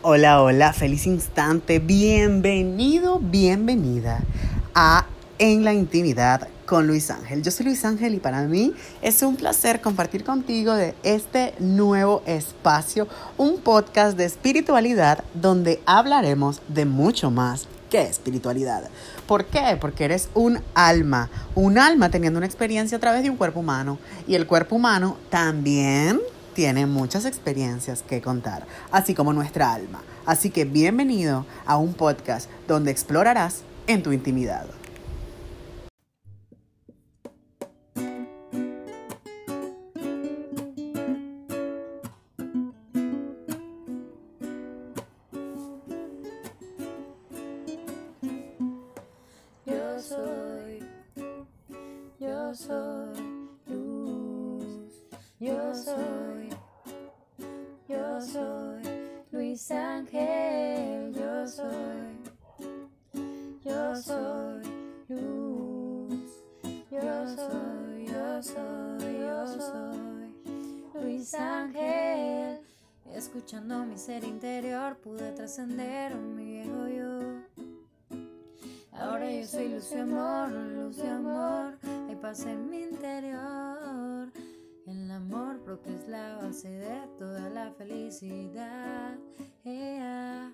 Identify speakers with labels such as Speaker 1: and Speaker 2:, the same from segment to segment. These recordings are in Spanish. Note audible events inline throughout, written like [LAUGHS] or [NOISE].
Speaker 1: Hola, hola, feliz instante, bienvenido, bienvenida a En la Intimidad con Luis Ángel. Yo soy Luis Ángel y para mí es un placer compartir contigo de este nuevo espacio, un podcast de espiritualidad donde hablaremos de mucho más que espiritualidad. ¿Por qué? Porque eres un alma, un alma teniendo una experiencia a través de un cuerpo humano y el cuerpo humano también tiene muchas experiencias que contar, así como nuestra alma. Así que bienvenido a un podcast donde explorarás en tu intimidad.
Speaker 2: Yo soy, yo soy Luis Ángel, yo soy, yo soy luz, yo soy, yo soy, yo soy Luis Ángel. Escuchando mi ser interior pude trascender mi viejo yo. Ahora yo soy luz y amor, luz y amor, hay paz en mi interior. El amor propio es la base de toda la felicidad. Ea.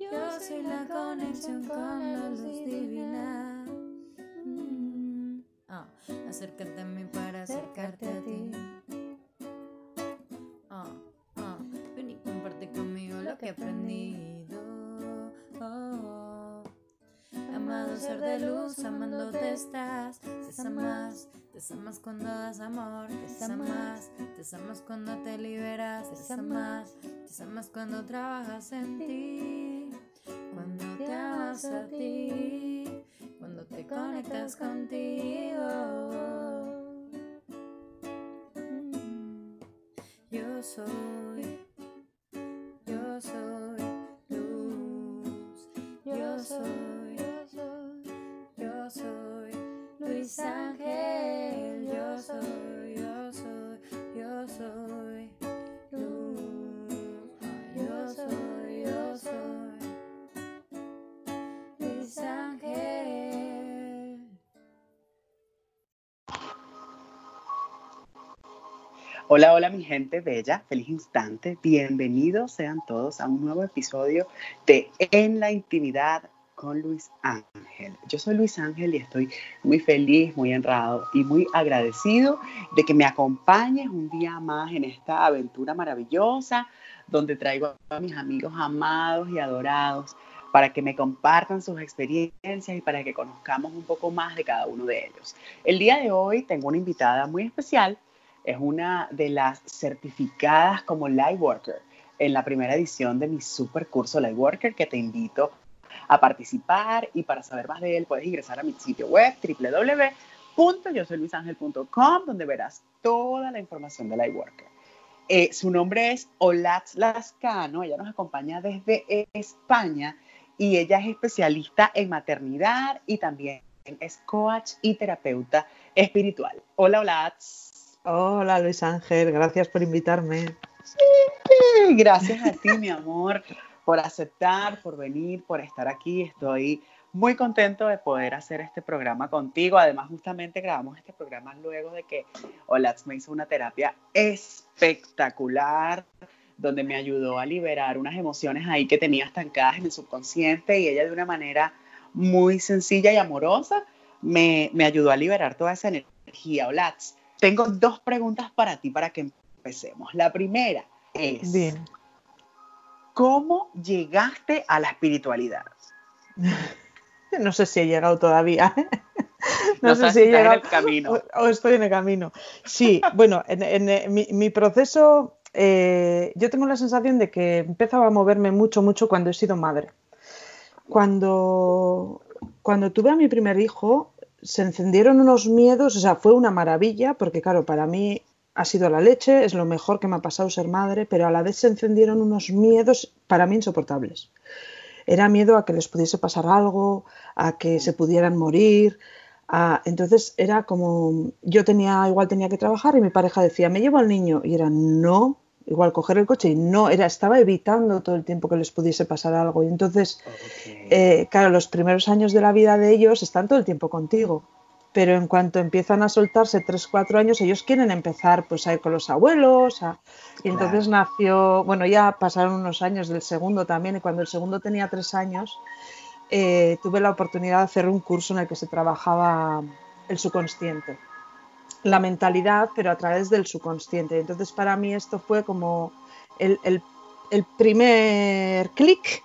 Speaker 2: Yo soy la conexión con la luz divina. Mm. Ah, acércate a mí para acercarte a ti. Ah, ah, ven y comparte conmigo lo que he aprendido. Oh. Amado ser de luz, amándote estás. Te amas, te amas cuando das amor. Te amas, te amas cuando te liberas. Te amas, te amas cuando trabajas en ti. Cuando te amas a ti. Cuando te conectas contigo. Yo soy, yo soy luz, yo soy, yo soy Luis Ángel,
Speaker 1: Hola, hola mi gente bella, feliz instante, bienvenidos sean todos a un nuevo episodio de En la Intimidad con Luis Ángel. Yo soy Luis Ángel y estoy muy feliz, muy honrado y muy agradecido de que me acompañes un día más en esta aventura maravillosa donde traigo a mis amigos amados y adorados para que me compartan sus experiencias y para que conozcamos un poco más de cada uno de ellos. El día de hoy tengo una invitada muy especial, es una de las certificadas como Lightworker en la primera edición de mi super curso Lightworker que te invito a participar y para saber más de él puedes ingresar a mi sitio web www.yosoyluisangel.com donde verás toda la información de Lightworker. Eh, su nombre es Olatz Lascano, ella nos acompaña desde España y ella es especialista en maternidad y también es coach y terapeuta espiritual. Hola Olatz.
Speaker 3: Hola Luis Ángel, gracias por invitarme.
Speaker 1: Sí, Gracias a ti, mi amor, por aceptar, por venir, por estar aquí. Estoy muy contento de poder hacer este programa contigo. Además, justamente grabamos este programa luego de que Olatz me hizo una terapia espectacular donde me ayudó a liberar unas emociones ahí que tenía estancadas en el subconsciente y ella de una manera muy sencilla y amorosa me, me ayudó a liberar toda esa energía. Olatz, tengo dos preguntas para ti para que empecemos. La primera es,
Speaker 3: Bien.
Speaker 1: ¿cómo llegaste a la espiritualidad? [LAUGHS]
Speaker 3: No sé si he llegado todavía. [LAUGHS]
Speaker 1: No
Speaker 3: No sé si he
Speaker 1: estás en
Speaker 3: llegado
Speaker 1: el camino. [LAUGHS]
Speaker 3: o, o estoy en el camino. Sí, bueno, en, en, eh, mi, mi proceso, eh, yo tengo la sensación de que empezaba a moverme mucho, mucho cuando he sido madre. Cuando, cuando tuve a mi primer hijo, se encendieron unos miedos, o sea, fue una maravilla, porque claro, para mí ha sido la leche, es lo mejor que me ha pasado ser madre, pero a la vez se encendieron unos miedos para mí insoportables. Era miedo a que les pudiese pasar algo, a que se pudieran morir. a- entonces era como, yo tenía, igual tenía que trabajar y mi pareja decía, me llevo al niño. Y era, no, igual coger el coche y no, era, estaba evitando todo el tiempo que les pudiese pasar algo. Y entonces, eh, claro, los primeros años de la vida de ellos están todo el tiempo contigo. Pero en cuanto empiezan a soltarse 3, 4 años, ellos quieren empezar pues a ir con los abuelos. Y entonces nació, bueno, ya pasaron unos años del segundo también, y cuando el segundo tenía 3 años, eh, tuve la oportunidad de hacer un curso en el que se trabajaba el subconsciente la mentalidad, pero a través del subconsciente. Entonces, para mí esto fue como el, primer clic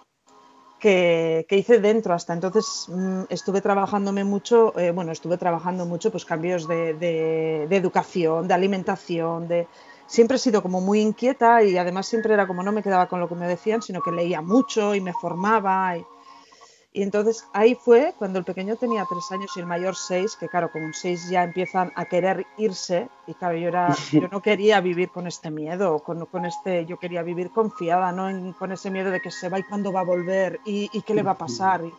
Speaker 3: que, hice dentro. Hasta entonces mm, estuve trabajándome mucho, eh, bueno, estuve trabajando mucho pues cambios de, educación, de alimentación, de... Siempre he sido como muy inquieta y además siempre era como no me quedaba con lo que me decían, sino que leía mucho y me formaba. Y, y entonces ahí fue cuando el pequeño tenía tres años y el mayor seis, que claro, con un seis ya empiezan a querer irse. Y claro, yo, era, [LAUGHS] yo no quería vivir con este miedo, con, con este, yo quería vivir confiada, no con ese miedo de que se va y cuándo va a volver y, y qué le va a pasar. Y,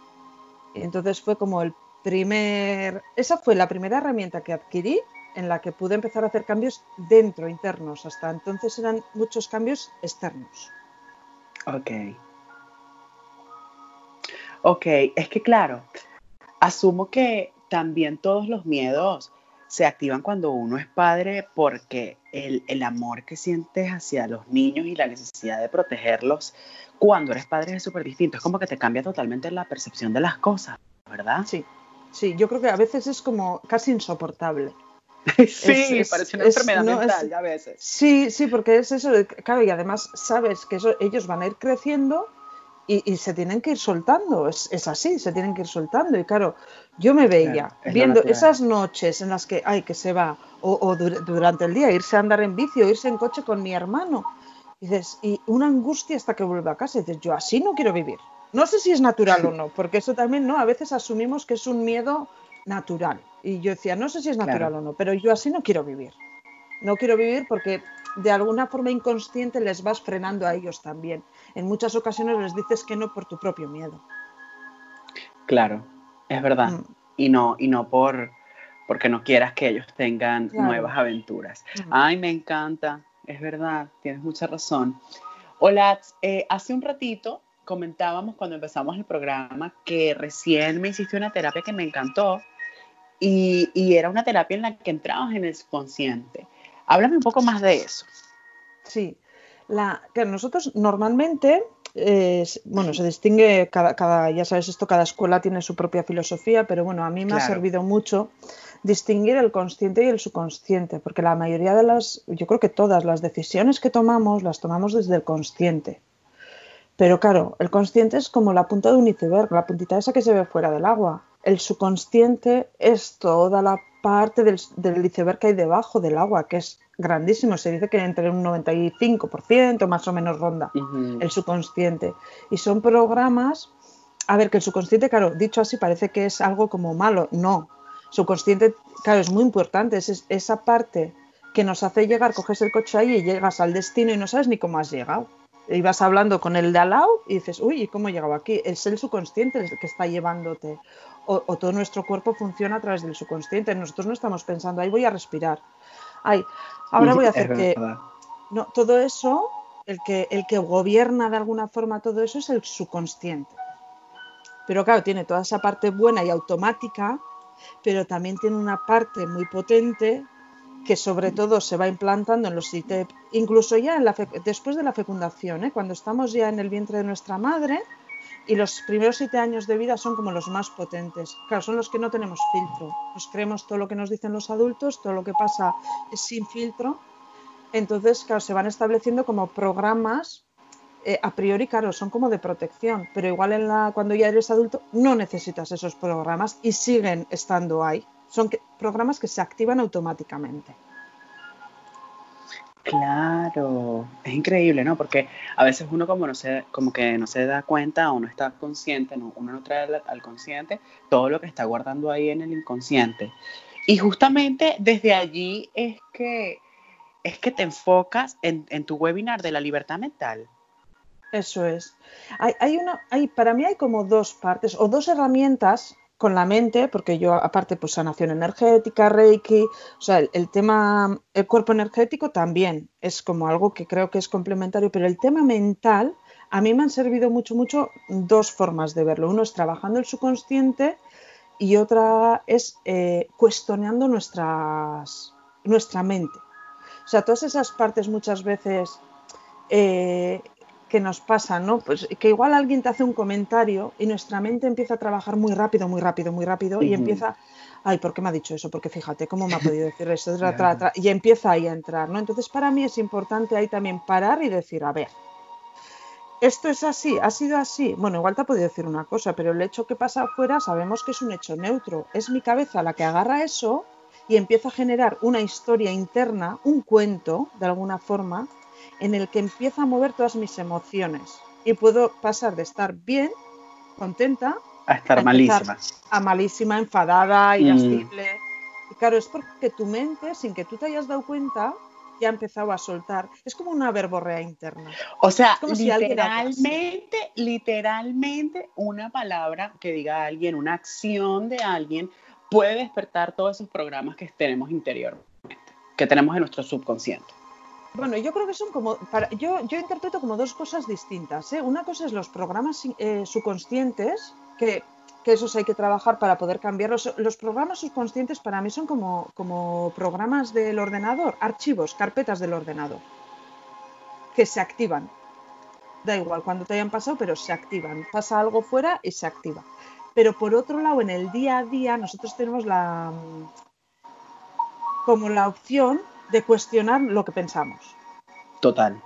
Speaker 3: entonces fue como el primer, esa fue la primera herramienta que adquirí en la que pude empezar a hacer cambios dentro, internos. Hasta entonces eran muchos cambios externos.
Speaker 1: Ok. Ok, es que claro, asumo que también todos los miedos se activan cuando uno es padre porque el, amor que sientes hacia los niños y la necesidad de protegerlos cuando eres padre es súper distinto. Es como que te cambia totalmente la percepción de las cosas, ¿verdad?
Speaker 3: Sí, sí, yo creo que a veces es como casi insoportable. [LAUGHS]
Speaker 1: sí, parece una enfermedad mental a veces.
Speaker 3: Sí, sí, porque es eso, claro, y además sabes que ellos van a ir creciendo y, se tienen que ir soltando, es, es, así, se tienen que ir soltando. Y claro, yo me veía viendo esas noches en las que, ay, que se va, o, durante el día, irse a andar en bici o irse en coche con mi hermano. Y dices, y una angustia hasta que vuelva a casa. Y dices, yo así no quiero vivir. No sé si es natural o no, [LAUGHS] porque eso también, ¿no? A veces asumimos que es un miedo natural. Y yo decía, no sé si es natural o no, pero yo así no quiero vivir. No quiero vivir porque de alguna forma inconsciente les vas frenando a ellos también en muchas ocasiones les dices que no por tu propio miedo.
Speaker 1: Claro, es verdad. Mm. Y no, y no por porque no quieras que ellos tengan nuevas aventuras. Mm. Ay, me encanta, es verdad, tienes mucha razón. Hola, eh, hace un ratito comentábamos cuando empezamos el programa que recién me hiciste una terapia que me encantó y, y era una terapia en la que entrabas en el subconsciente. Háblame un poco más de eso.
Speaker 3: Sí, la, que nosotros normalmente, bueno, se distingue, cada, ya sabes esto, cada escuela tiene su propia filosofía, pero bueno, a mí me ha servido mucho distinguir el consciente y el subconsciente, porque la mayoría de las, yo creo que todas las decisiones que tomamos las tomamos desde el consciente. Pero claro, el consciente es como la punta de un iceberg, la puntita esa que se ve fuera del agua. El subconsciente es toda la parte del, del iceberg que hay debajo del agua, que es grandísimo. Se dice que entre un 95% más o menos ronda el subconsciente. Y son programas, a ver, que el subconsciente, claro, dicho así parece que es algo como malo. No, subconsciente, claro, es muy importante. Es esa parte que nos hace llegar, coges el coche ahí y llegas al destino y no sabes ni cómo has llegado. Y vas hablando con el de al lado y dices, uy, ¿cómo he llegado aquí? Es el subconsciente el que está llevándote. O, o, todo nuestro cuerpo funciona a través del subconsciente. Nosotros no estamos pensando, ahí voy a respirar. Ay, Ahora voy a hacer que... No, todo eso, el que, el que gobierna de alguna forma todo eso es el subconsciente. Pero claro, tiene toda esa parte buena y automática, pero también tiene una parte muy potente que sobre todo se va implantando en los sitios, incluso ya en la después de la fecundación, ¿eh? cuando estamos ya en el vientre de nuestra madre, y los primeros siete años de vida son como los más potentes. Claro, son los que no tenemos filtro. Nos creemos todo lo que nos dicen los adultos, todo lo que pasa es sin filtro. Entonces, claro, se van estableciendo como programas eh, a priori, claro, son como de protección, pero igual cuando ya eres adulto no necesitas esos programas y siguen estando ahí. Son programas que se activan automáticamente.
Speaker 1: Claro, es increíble, ¿no? Porque a veces uno como no se, como que no se da cuenta o no está consciente, ¿no? uno no trae al, consciente todo lo que está guardando ahí en el inconsciente. Y justamente desde allí es que es que te enfocas en, tu webinar de la libertad mental.
Speaker 3: Eso es. Hay, hay una, hay, para mí hay como dos partes o dos herramientas con la mente, porque yo aparte pues sanación energética, reiki, o sea, el, tema, el cuerpo energético también es como algo que creo que es complementario, pero el tema mental, a mí me han servido mucho, mucho dos formas de verlo. Uno es trabajando el subconsciente y otra es eh, cuestionando nuestras, nuestra mente. O sea, todas esas partes muchas veces eh, que nos pasa, ¿no? Pues que igual alguien te hace un comentario y nuestra mente empieza a trabajar muy rápido, muy rápido, muy rápido y empieza, ay, ¿por qué me ha dicho eso? Porque fíjate, ¿cómo me ha podido decir eso? y empieza ahí a entrar, ¿no? Entonces para mí es importante ahí también parar y decir, a ver, esto es así, ha sido así. Bueno, igual te ha podido decir una cosa, pero el hecho que pasa afuera sabemos que es un hecho neutro. Es mi cabeza la que agarra eso y empieza a generar una historia interna, un cuento, de alguna forma, en el que empieza a mover todas mis emociones y puedo pasar de estar bien, contenta,
Speaker 1: a estar malísima.
Speaker 3: A malísima, enfadada, irascible. Mm. Y claro, es porque tu mente, sin que tú te hayas dado cuenta, ya ha empezado a soltar. Es como una verborrea interna.
Speaker 1: O sea, literalmente, literalmente una palabra que diga alguien, una acción de alguien, puede despertar todos esos programas que tenemos interiormente, que tenemos en nuestro subconsciente.
Speaker 3: Bueno, yo creo que son como, yo, yo interpreto como dos cosas distintas. ¿eh? Una cosa es los programas eh, subconscientes, que, que, esos hay que trabajar para poder cambiarlos. Los programas subconscientes para mí son como, como programas del ordenador, archivos, carpetas del ordenador, que se activan. Da igual cuando te hayan pasado, pero se activan. Pasa algo fuera y se activa. Pero por otro lado, en el día a día, nosotros tenemos la como la opción de cuestionar lo que pensamos.
Speaker 1: Total.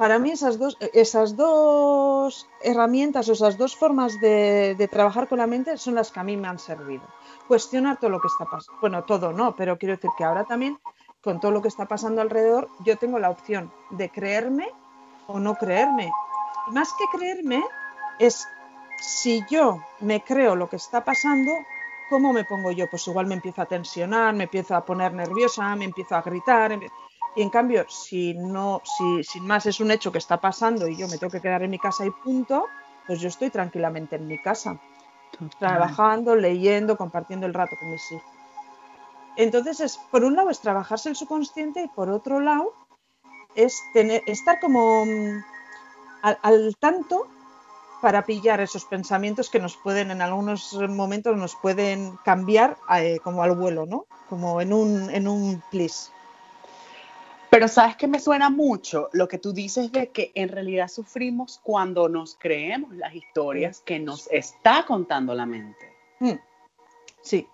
Speaker 3: Para mí esas dos, esas dos herramientas o esas dos formas de, trabajar con la mente son las que a mí me han servido. Cuestionar todo lo que está pasando. Bueno, todo no, pero quiero decir que ahora también, con todo lo que está pasando alrededor, yo tengo la opción de creerme o no creerme. más que creerme, es si yo me creo lo que está pasando, ¿cómo me pongo yo? Pues igual me empiezo a tensionar, me empiezo a poner nerviosa, me empiezo a gritar. Y en cambio, si no, si sin más es un hecho que está pasando y yo me tengo que quedar en mi casa y punto, pues yo estoy tranquilamente en mi casa, trabajando, leyendo, compartiendo el rato con mis hijos. Entonces, es, por un lado es trabajarse el subconsciente y por otro lado es tener, estar como mm, al tanto para pillar esos pensamientos que nos pueden, en algunos momentos, nos pueden cambiar eh, como al vuelo, ¿no? Como en un, en un plis.
Speaker 1: Pero sabes que me suena mucho lo que tú dices de que en realidad sufrimos cuando nos creemos las historias que nos está contando la mente.
Speaker 3: Mm. Sí,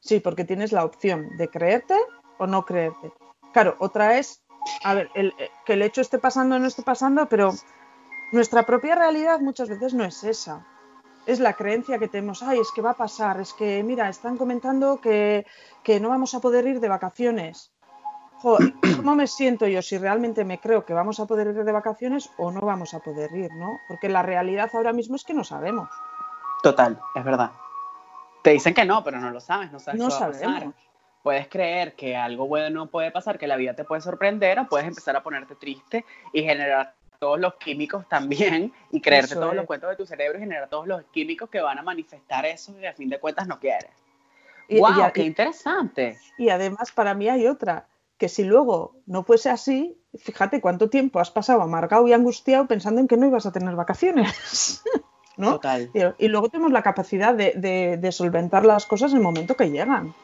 Speaker 3: sí, porque tienes la opción de creerte o no creerte. Claro, otra es, a ver, el, eh, que el hecho esté pasando o no esté pasando, pero nuestra propia realidad muchas veces no es esa. Es la creencia que tenemos, ay, es que va a pasar, es que, mira, están comentando que, no vamos a poder ir de vacaciones. [CLEARS THROAT] ¿Cómo me siento yo si realmente me creo que vamos a poder ir de vacaciones o no vamos a poder ir, no? Porque la realidad ahora mismo es que no sabemos.
Speaker 1: Total, es verdad. Te dicen que no, pero no lo sabes, no sabes
Speaker 3: no
Speaker 1: qué va
Speaker 3: sabemos.
Speaker 1: A pasar. Puedes creer que algo bueno puede pasar, que la vida te puede sorprender, o puedes empezar a ponerte triste y generar todos los químicos también [LAUGHS] y creerte todos los cuentos de tu cerebro y generar todos los químicos que van a manifestar eso y a fin de cuentas no quieres. ¡Wow! ¡Qué interesante!
Speaker 3: Y además para mí hay otra, que si luego no fuese así, fíjate cuánto tiempo has pasado amargado y angustiado pensando en que no ibas a tener vacaciones. [LAUGHS] ¿no?
Speaker 1: Total.
Speaker 3: Y, luego tenemos la capacidad de, de solventar las cosas en el momento que llegan.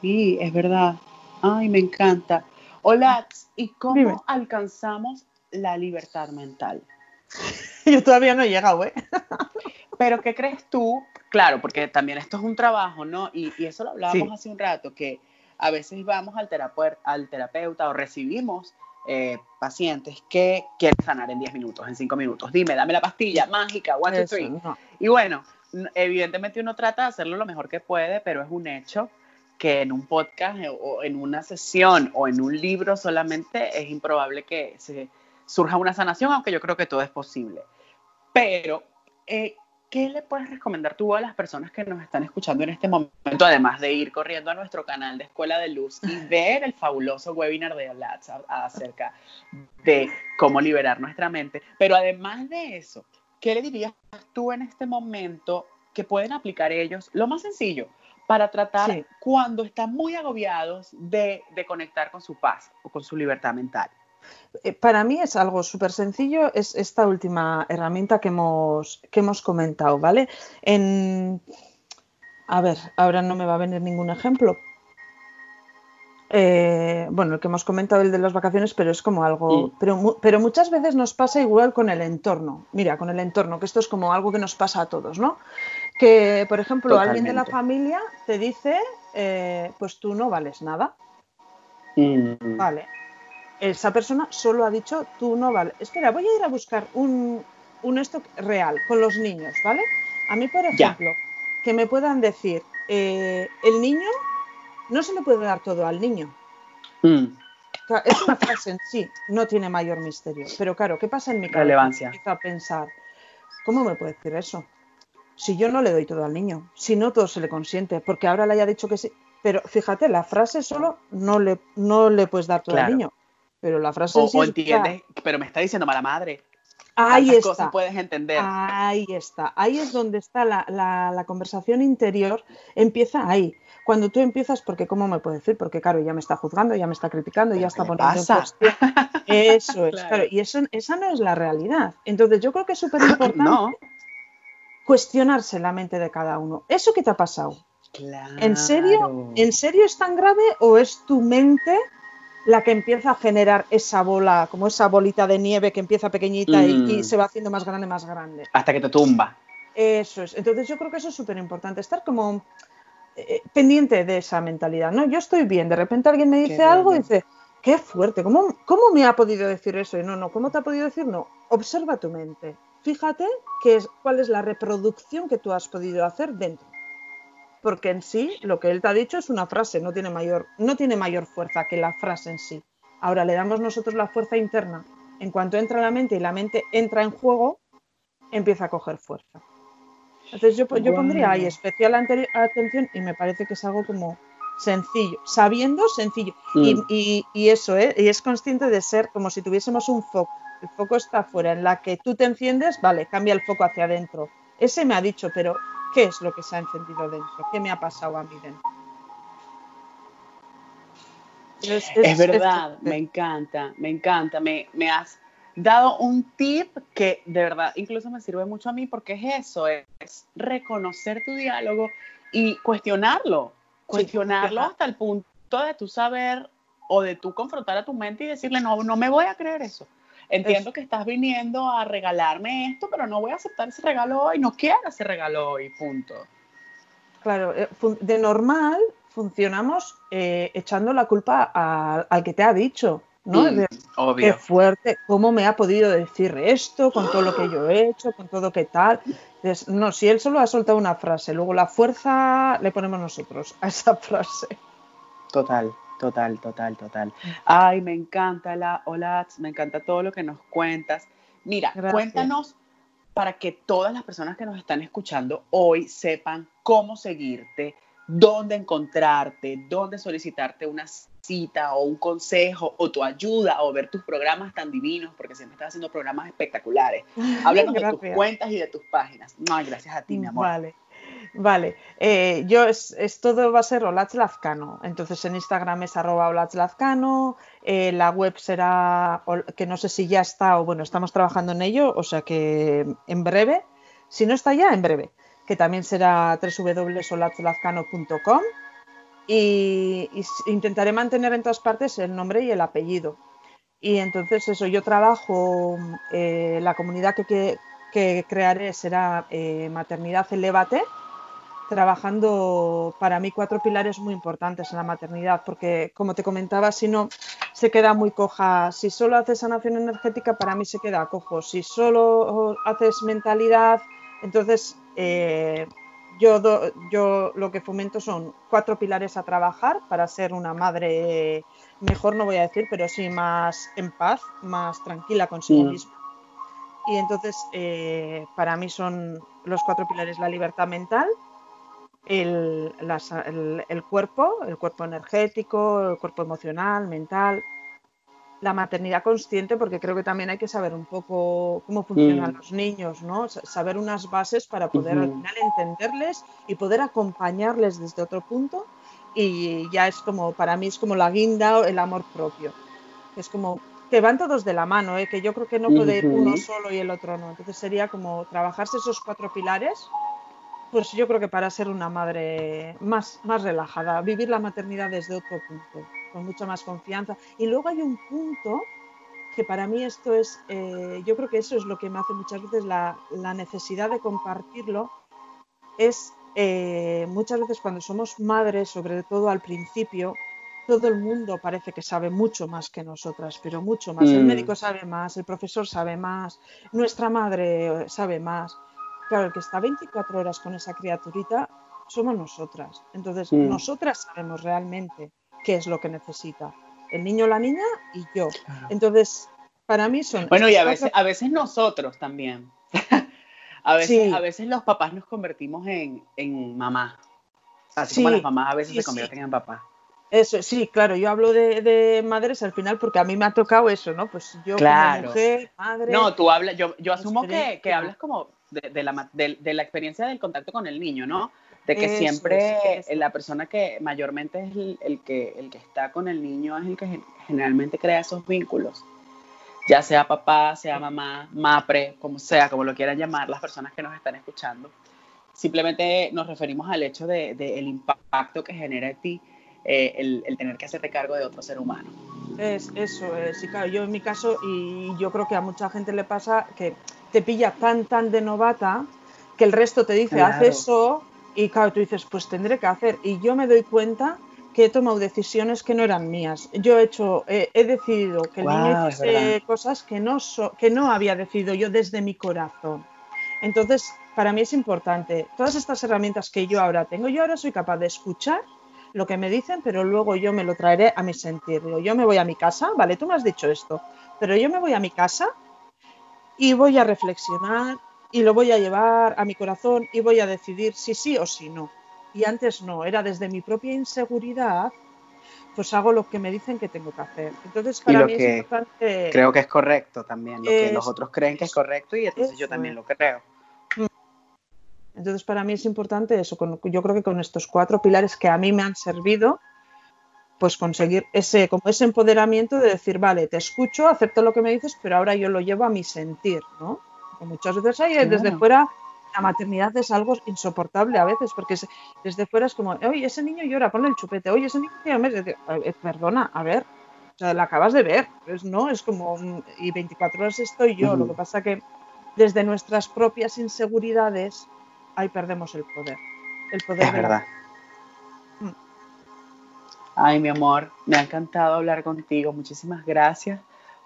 Speaker 1: Sí, es verdad. Ay, me encanta. Hola, ¿y cómo alcanzamos la libertad mental? [LAUGHS]
Speaker 3: Yo todavía no he llegado, ¿eh? [LAUGHS]
Speaker 1: Pero ¿qué crees tú? Claro, porque también esto es un trabajo, ¿no? Y, eso lo hablábamos hace un rato, que a veces vamos al, al terapeuta o recibimos eh, pacientes que quieren sanar en 10 minutos, en 5 minutos. Dime, dame la pastilla mágica, one, two, three. Y bueno, evidentemente uno trata de hacerlo lo mejor que puede, pero es un hecho que en un podcast o en una sesión o en un libro solamente es improbable que se surja una sanación, aunque yo creo que todo es posible. Pero, eh, ¿qué le puedes recomendar tú a las personas que nos están escuchando en este momento, además de ir corriendo a nuestro canal de Escuela de Luz y [LAUGHS] ver el fabuloso webinar de Alatz acerca de cómo liberar nuestra mente? Pero además de eso, ¿qué le dirías tú en este momento que pueden aplicar ellos, lo más sencillo, para tratar
Speaker 3: Sí.
Speaker 1: cuando están muy agobiados de, de conectar con su paz o con su libertad mental.
Speaker 3: Eh, Para mí es algo súper sencillo, es esta última herramienta que hemos, que hemos comentado, ¿vale? En, a ver, ahora no me va a venir ningún ejemplo. Eh, bueno, el que hemos comentado, el de las vacaciones, pero es como algo, pero, pero muchas veces nos pasa igual con el entorno. Mira, con el entorno, que esto es como algo que nos pasa a todos, ¿no? Que, por ejemplo, alguien de la familia te dice, eh, pues tú no vales nada.
Speaker 1: Mm,
Speaker 3: Vale. Esa persona solo ha dicho tú no vale. Espera, voy a ir a buscar un, un esto real con los niños, ¿vale? A mí, por
Speaker 1: Ya.
Speaker 3: ejemplo, que me puedan decir, eh, el niño no se le puede dar todo al niño.
Speaker 1: mm,
Speaker 3: O sea, es una frase en sí, no tiene mayor misterio. Pero claro, ¿qué pasa en mi cabeza?
Speaker 1: Relevancia.
Speaker 3: Empiezo a pensar, ¿cómo me puede decir eso? Si yo no le doy todo al niño, si no todo se le consiente, porque ahora le haya dicho que sí. Pero fíjate, la frase solo no le, no le puedes dar todo
Speaker 1: Claro.
Speaker 3: al niño. Pero la frase
Speaker 1: O,
Speaker 3: en sí
Speaker 1: o
Speaker 3: es
Speaker 1: entiendes, pero me está diciendo mala madre.
Speaker 3: Ahí está.
Speaker 1: cosas puedes entender.
Speaker 3: Ahí está. Ahí es donde está la, la- la conversación interior. Empieza ahí. Cuando tú empiezas, porque ¿cómo me puede decir? Porque claro, ya me está juzgando, ya me está criticando,
Speaker 1: ¿Pero
Speaker 3: ya está poniendo en
Speaker 1: pasa?
Speaker 3: cuestión. [LAUGHS] Eso es,
Speaker 1: Claro.
Speaker 3: claro. Y eso, esa no es la realidad. Entonces yo creo que es [CLEARS THROAT] súper importante
Speaker 1: No.
Speaker 3: Cuestionarse la mente de cada uno. ¿Eso qué te ha pasado?
Speaker 1: Claro.
Speaker 3: ¿En serio? ¿En serio es tan grave o es tu mente la que empieza a generar esa bola, como esa bolita de nieve que empieza pequeñita y-
Speaker 1: Mm.
Speaker 3: y, se va haciendo más grande, más grande?
Speaker 1: Hasta que te tumba.
Speaker 3: Eso es. Entonces yo creo que eso es súper importante, estar como eh, pendiente de esa mentalidad. No, yo estoy bien, de repente alguien me
Speaker 1: Qué
Speaker 3: dice algo y dice, qué fuerte, ¿cómo, ¿cómo me ha podido decir eso? Y no, no, ¿cómo te ha podido decir? No, observa tu mente. Fíjate qué es, cuál es la reproducción que tú has podido hacer dentro. Porque en sí, lo que él te ha dicho es una frase, no tiene mayor, no tiene mayor fuerza que la frase en sí. Ahora le damos nosotros la fuerza interna. En cuanto entra la mente y la mente entra en juego, empieza a coger fuerza. Entonces yo, yo pondría ahí especial atención y me parece que es algo como sencillo, sabiendo sencillo. Y,
Speaker 1: Mm.
Speaker 3: y- y eso, ¿eh? Y es consciente de ser como si tuviésemos un foco. El foco está afuera, en la que tú te enciendes, vale, cambia el foco hacia adentro. Ese me ha dicho, pero ¿qué es lo que se ha encendido dentro? ¿Qué me ha pasado a mí dentro? Es,
Speaker 1: Es, verdad, me encanta, me encanta. Me, me has dado un tip que de verdad incluso me sirve mucho a mí porque es eso, es, reconocer tu diálogo y cuestionarlo, cuestionarlo
Speaker 3: cuestionar.
Speaker 1: hasta el punto de tu saber o de tú confrontar a tu mente y decirle, no, no me voy a creer eso. Entiendo que estás viniendo a regalarme esto, pero no voy a aceptar ese regalo hoy, no quiero ese regalo hoy, punto.
Speaker 3: Claro, eh, de normal funcionamos eh, echando la culpa a- al que te ha dicho, ¿no?
Speaker 1: Mm,
Speaker 3: De, Qué
Speaker 1: obvio.
Speaker 3: fuerte, cómo me ha podido decir esto con todo lo que yo he hecho, con todo que tal. Entonces, no, si él solo ha soltado una frase, luego la fuerza le ponemos nosotros a esa frase.
Speaker 1: Total, total, total, total. Ay, me encanta la Olats, me encanta todo lo que nos cuentas. Mira,
Speaker 3: Gracias.
Speaker 1: cuéntanos para que todas las personas que nos están escuchando hoy sepan cómo seguirte, dónde encontrarte, dónde solicitarte una cita o un consejo o tu ayuda o ver tus programas tan divinos, porque siempre estás haciendo programas espectaculares. Háblanos de tus cuentas y de tus páginas. Ay, gracias a ti, mi amor.
Speaker 3: Vale, vale. Eh, yo es, todo va a ser Olaz Lazcano. Entonces en Instagram es arroba eh, la web será, que no sé si ya está o bueno, estamos trabajando en ello, o sea que en breve, si no está ya, en breve, que también será www.olazlazcano.com y, intentaré mantener en todas partes el nombre y el apellido. Y entonces eso, yo trabajo, eh, la comunidad que, que, que crearé será eh, Maternidad Elevate, trabajando para mí cuatro pilares muy importantes en la maternidad, porque como te comentaba, si no, se queda muy coja. Si solo haces sanación energética, para mí se queda cojo. Si solo haces mentalidad, entonces eh, yo, do- yo lo que fomento son cuatro pilares a trabajar para ser una madre mejor, no voy a decir, pero sí más en paz, más tranquila consigo
Speaker 1: Mm.
Speaker 3: misma. Y entonces, eh, para mí son los cuatro pilares la libertad mental, el, el- el cuerpo, el cuerpo energético, el cuerpo emocional, mental, la maternidad consciente, porque creo que también hay que saber un poco cómo funcionan
Speaker 1: Mm.
Speaker 3: los niños, ¿no? Sa- Saber unas bases para poder al final entenderles y poder acompañarles desde otro punto. Y ya es como, para mí es como la guinda o el amor propio. Es como que van todos de la mano, ¿eh? que yo creo que no puede ir uno solo y el otro no. Entonces sería como trabajarse esos cuatro pilares, pues yo creo que para ser una madre más, más relajada, vivir la maternidad desde otro punto, con mucha más confianza. Y luego hay un punto que para mí esto es, eh, yo creo que eso es lo que me hace muchas veces la, la necesidad de compartirlo, es eh, muchas veces cuando somos madres, sobre todo al principio, todo el mundo parece que sabe mucho más que nosotras, pero mucho más. El
Speaker 1: Mm.
Speaker 3: médico sabe más, el profesor sabe más, nuestra madre sabe más. Claro, el que está 24 horas con esa criaturita somos nosotras. Entonces,
Speaker 1: Mm.
Speaker 3: nosotras sabemos realmente qué es lo que necesita. El niño, la niña y yo. Entonces, para mí son...
Speaker 1: Bueno, y a veces, a veces nosotros también. [LAUGHS] a, veces,
Speaker 3: Sí.
Speaker 1: a veces los papás nos convertimos en, en mamá. Así
Speaker 3: Sí,
Speaker 1: como las mamás a veces
Speaker 3: sí,
Speaker 1: se convierten
Speaker 3: sí.
Speaker 1: en papá.
Speaker 3: Eso, sí, claro, yo hablo de, de madres al final porque a mí me ha tocado eso, ¿no? Pues yo
Speaker 1: Claro.
Speaker 3: como mujer, madre...
Speaker 1: No, tú hablas, yo, yo asumo que, que hablas como de, de la, de- de la experiencia del contacto con el niño, ¿no? De que
Speaker 3: Eso,
Speaker 1: siempre
Speaker 3: eso.
Speaker 1: la persona que mayormente es el, el que, el que está con el niño es el que gen- generalmente crea esos vínculos. Ya sea papá, sea mamá, mapre, como sea, como lo quieran llamar las personas que nos están escuchando. Simplemente nos referimos al hecho del de, el impacto que genera en ti eh, el, el tener que hacerte cargo de otro ser humano.
Speaker 3: Es eso, es, y claro, yo en mi caso, y yo creo que a mucha gente le pasa que te pilla tan, tan de novata que el resto te dice, haz
Speaker 1: Claro.
Speaker 3: eso, y claro, tú dices, pues tendré que hacer. Y yo me doy cuenta que he tomado decisiones que no eran mías. Yo he hecho, eh, he decidido que el niño hiciese cosas que no, so- que no había decidido yo desde mi corazón. Entonces, para mí es importante, todas estas herramientas que yo ahora tengo, yo ahora soy capaz de escuchar lo que me dicen, pero luego yo me lo traeré a mi sentir. Digo, yo me voy a mi casa, vale, tú me has dicho esto, pero yo me voy a mi casa y voy a reflexionar y lo voy a llevar a mi corazón y voy a decidir si sí o si no. Y antes no, era desde mi propia inseguridad, pues hago lo que me dicen que tengo que hacer. Entonces, para mí es importante...
Speaker 1: Creo que es correcto también, lo que los otros creen que es correcto y entonces yo también lo creo.
Speaker 3: Entonces, para mí es importante eso. yo creo que con estos cuatro pilares que a mí me han servido, pues conseguir ese, como ese empoderamiento de decir, vale, te escucho, acepto lo que me dices, pero ahora yo lo llevo a mi sentir, ¿no? Que muchas veces hay, desde
Speaker 1: Claro.
Speaker 3: fuera, la maternidad es algo insoportable a veces, porque desde fuera es como, oye, ese niño llora, ponle el chupete, oye, ese niño tiene meses. Digo, "Eh, Perdona, a ver, o sea, la acabas de ver, ¿no? Es como, mm, y 24 horas estoy yo, lo que pasa que desde nuestras propias inseguridades, ahí perdemos el poder. El poder
Speaker 1: Es
Speaker 3: de
Speaker 1: verdad. Ay, mi amor, me ha encantado hablar contigo. Muchísimas gracias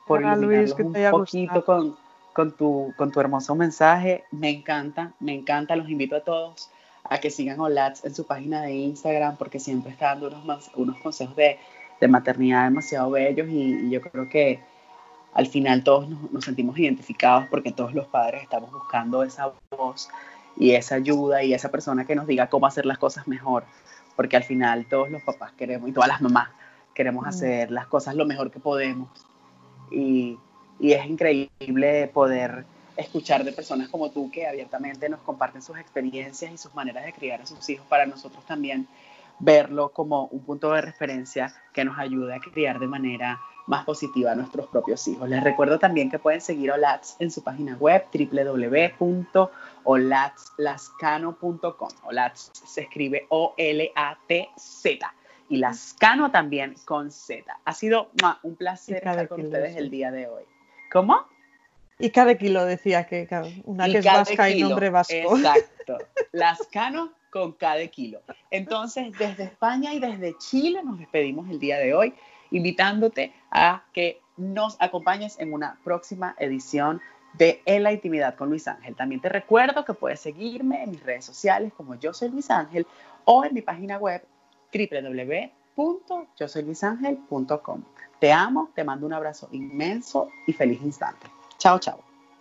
Speaker 1: por
Speaker 3: Luis,
Speaker 1: iluminarnos
Speaker 3: que
Speaker 1: un poquito con, con, tu, con tu hermoso mensaje. Me encanta, me encanta. Los invito a todos a que sigan Olats en su página de Instagram porque siempre está dando unos, unos consejos de, de maternidad demasiado bellos y, y yo creo que al final todos nos, nos sentimos identificados porque todos los padres estamos buscando esa voz y esa ayuda y esa persona que nos diga cómo hacer las cosas mejor, porque al final todos los papás queremos y todas las mamás queremos
Speaker 3: Mm.
Speaker 1: hacer las cosas lo mejor que podemos y, y es increíble poder escuchar de personas como tú que abiertamente nos comparten sus experiencias y sus maneras de criar a sus hijos para nosotros también verlo como un punto de referencia que nos ayude a criar de manera más positiva a nuestros propios hijos. Les recuerdo también que pueden seguir OLATS en su página web www.olatslascano.com. OLATS se escribe O-L-A-T-Z y Lascano también con Z. Ha sido un placer
Speaker 3: Y
Speaker 1: estar con ustedes el día de hoy. ¿Cómo?
Speaker 3: Y cada kilo decía que una
Speaker 1: Y
Speaker 3: que es vasca y
Speaker 1: kilo.
Speaker 3: nombre vasco.
Speaker 1: Exacto. [LAUGHS] Lascano con cada kilo. Entonces, desde España y desde Chile nos despedimos el día de hoy, invitándote a que nos acompañes en una próxima edición de En la Intimidad con Luis Ángel. También te recuerdo que puedes seguirme en mis redes sociales como Yo Soy Luis Ángel o en mi página web www.yosoyluisangel.com. Te amo, te mando un abrazo inmenso y feliz instante. Chao, chao.